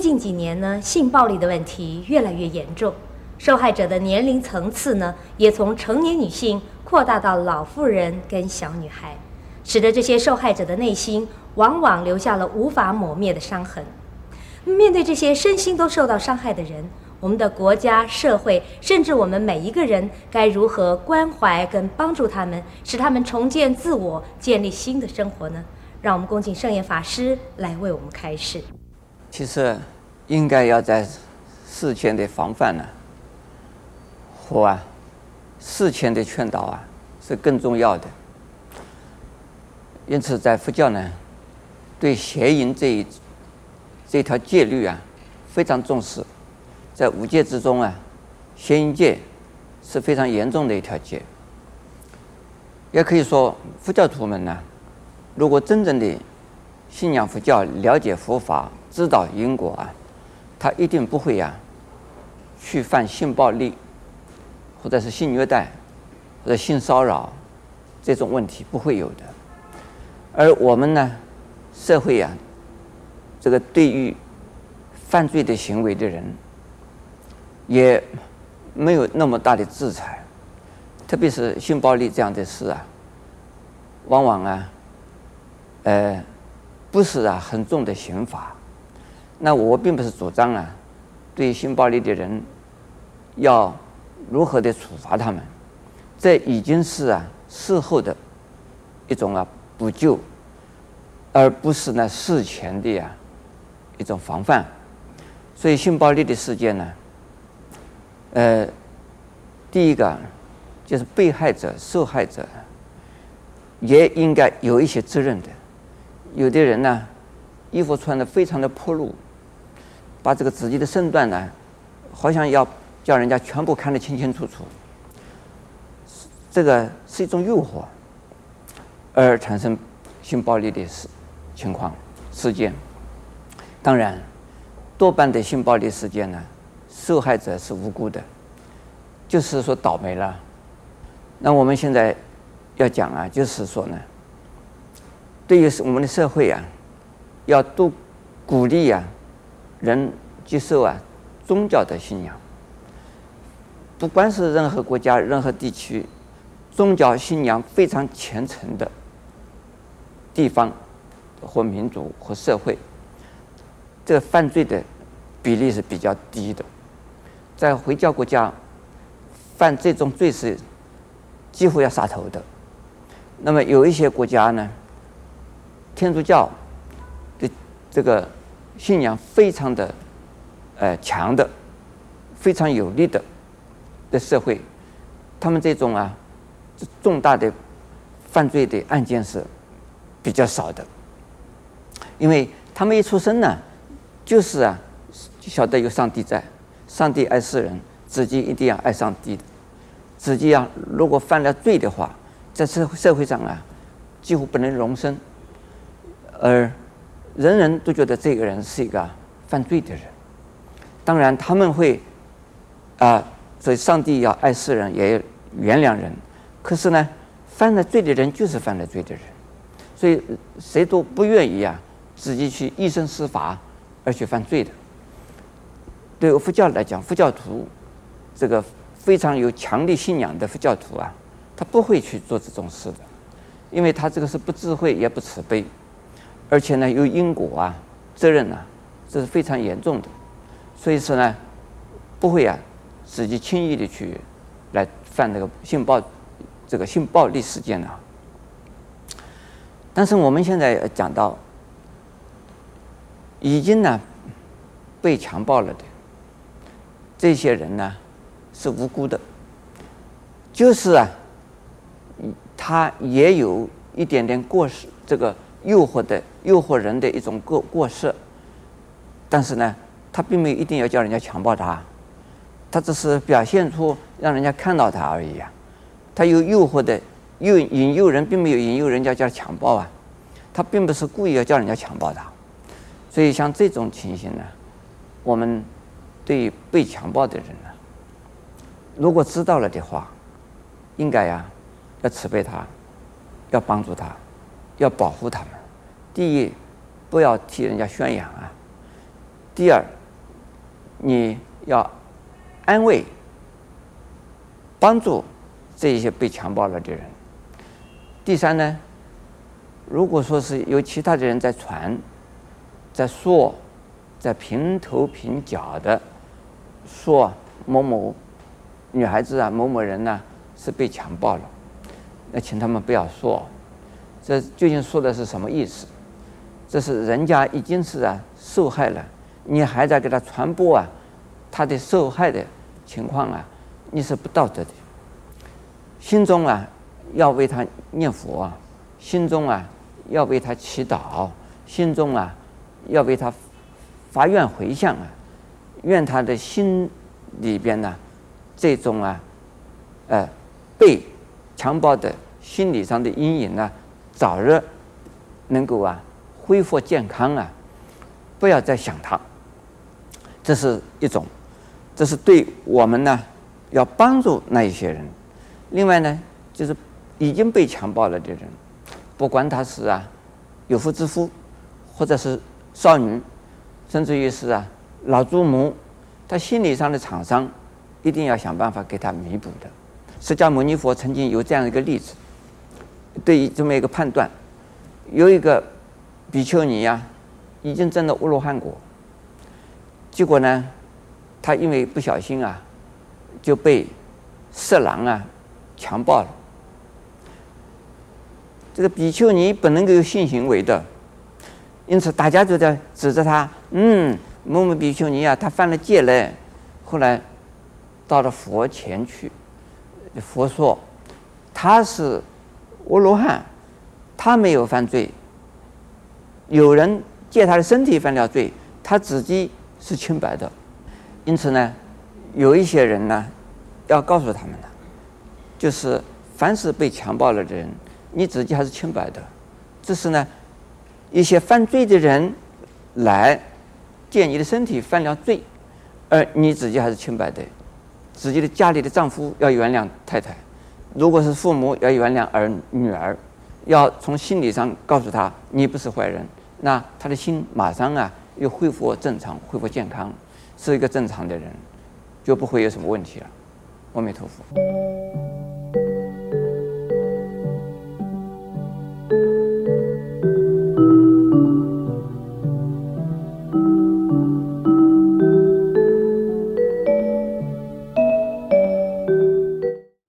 近几年呢，性暴力的问题越来越严重，受害者的年龄层次呢，也从成年女性扩大到老妇人跟小女孩，使得这些受害者的内心往往留下了无法抹灭的伤痕。面对这些身心都受到伤害的人，我们的国家、社会，甚至我们每一个人，该如何关怀跟帮助他们，使他们重建自我，建立新的生活呢？让我们恭请圣严法师来为我们开示。其实，应该要在事前的防范呢，和啊，事前的劝导啊，是更重要的。因此，在佛教呢，对邪淫这一这条戒律啊，非常重视。在五戒之中啊，邪淫戒是非常严重的一条戒。也可以说，佛教徒们呢，如果真正的信仰佛教、了解佛法、知道因果啊，他一定不会呀、去犯性暴力，或者是性虐待，或者性骚扰这种问题不会有的。而我们呢，社会呀、啊，这个对于犯罪的行为的人，也没有那么大的制裁，特别是性暴力这样的事啊，往往啊，呃，不是啊很重的刑罚。那我并不是主张啊，对性暴力的人要如何的处罚他们，这已经是啊事后的一种啊补救，而不是呢事前的呀一种防范。所以性暴力的事件呢，呃，第一个就是被害者、受害者也应该有一些责任的。有的人呢，衣服穿的非常的暴露。把这个自己的身段呢，好像要叫人家全部看得清清楚楚，这个是一种诱惑，而产生性暴力的事情况事件。当然，多半的性暴力事件呢，受害者是无辜的，就是说倒霉了。那我们现在要讲啊，就是说呢，对于我们的社会啊，要多鼓励啊。人接受啊，宗教的信仰，不管是任何国家、任何地区，宗教信仰非常虔诚的地方或民族或社会，这个犯罪的比例是比较低的。在回教国家，犯这种罪是几乎要杀头的。那么有一些国家呢，天主教的这个。信仰非常的，呃强的，非常有力的的社会，他们这种啊，重大的犯罪的案件是比较少的，因为他们一出生呢，就是啊，晓得有上帝在，上帝爱世人，自己一定要爱上帝的，自己啊，如果犯了罪的话，在社社会上啊，几乎不能容身，而。人人都觉得这个人是一个犯罪的人，当然他们会啊，所以上帝要爱世人，也要原谅人。可是呢，犯了罪的人就是犯了罪的人，所以谁都不愿意啊，自己去以身试法而去犯罪的。对佛教来讲，佛教徒这个非常有强烈信仰的佛教徒啊，他不会去做这种事的，因为他这个是不智慧也不慈悲。而且呢，有因果啊，责任啊，这是非常严重的，所以说呢，不会啊，自己轻易的去来犯这个性暴，这个性暴力事件呢。但是我们现在讲到，已经呢被强暴了的这些人呢，是无辜的，就是啊，他也有一点点过失，这个。诱惑的诱惑人的一种过过失，但是呢，他并没有一定要叫人家强暴他，他只是表现出让人家看到他而已啊。他有诱惑的诱引诱人，并没有引诱人家叫强暴啊。他并不是故意要叫人家强暴他，所以像这种情形呢，我们对被强暴的人呢，如果知道了的话，应该呀要慈悲他，要帮助他。要保护他们。第一，不要替人家宣扬啊；第二，你要安慰、帮助这一些被强暴了的人。第三呢，如果说是有其他的人在传、在说、在评头评脚的说某某女孩子啊、某某人呢、是被强暴了，那请他们不要说，这究竟说的是什么意思？这是人家已经是啊受害了，你还在给他传播啊他的受害的情况啊，你是不道德的。心中啊要为他念佛啊，心中啊要为他祈祷，心中啊要为他发愿回向啊，愿他的心里边呢这种啊呃被强暴的心理上的阴影呢早日能够啊。恢复健康啊！不要再想他，这是一种，这是对我们呢要帮助那一些人。另外呢，就是已经被强暴了的人，不管他是啊有妇之夫，或者是少女，甚至于是啊老祖母，他心理上的创伤，一定要想办法给他弥补的。释迦牟尼佛曾经有这样一个例子，对于这么一个判断，有一个。比丘尼呀，已经证了阿罗汉果，结果呢，他因为不小心啊，就被色狼啊强暴了。这个比丘尼本能够有性行为的，因此大家都在指责他，嗯，某某比丘尼啊，他犯了戒嘞。后来到了佛前去，佛说他是我罗汉，他没有犯罪。有人借他的身体犯了罪，他自己是清白的。因此呢，有一些人呢，要告诉他们，就是凡是被强暴了的人，你自己还是清白的。这是呢，一些犯罪的人来借你的身体犯了罪，而你自己还是清白的。自己的家里的丈夫要原谅太太，如果是父母要原谅儿女儿，要从心理上告诉他，你不是坏人。那他的心马上啊又恢复正常，恢复健康，是一个正常的人，就不会有什么问题了。阿弥陀佛。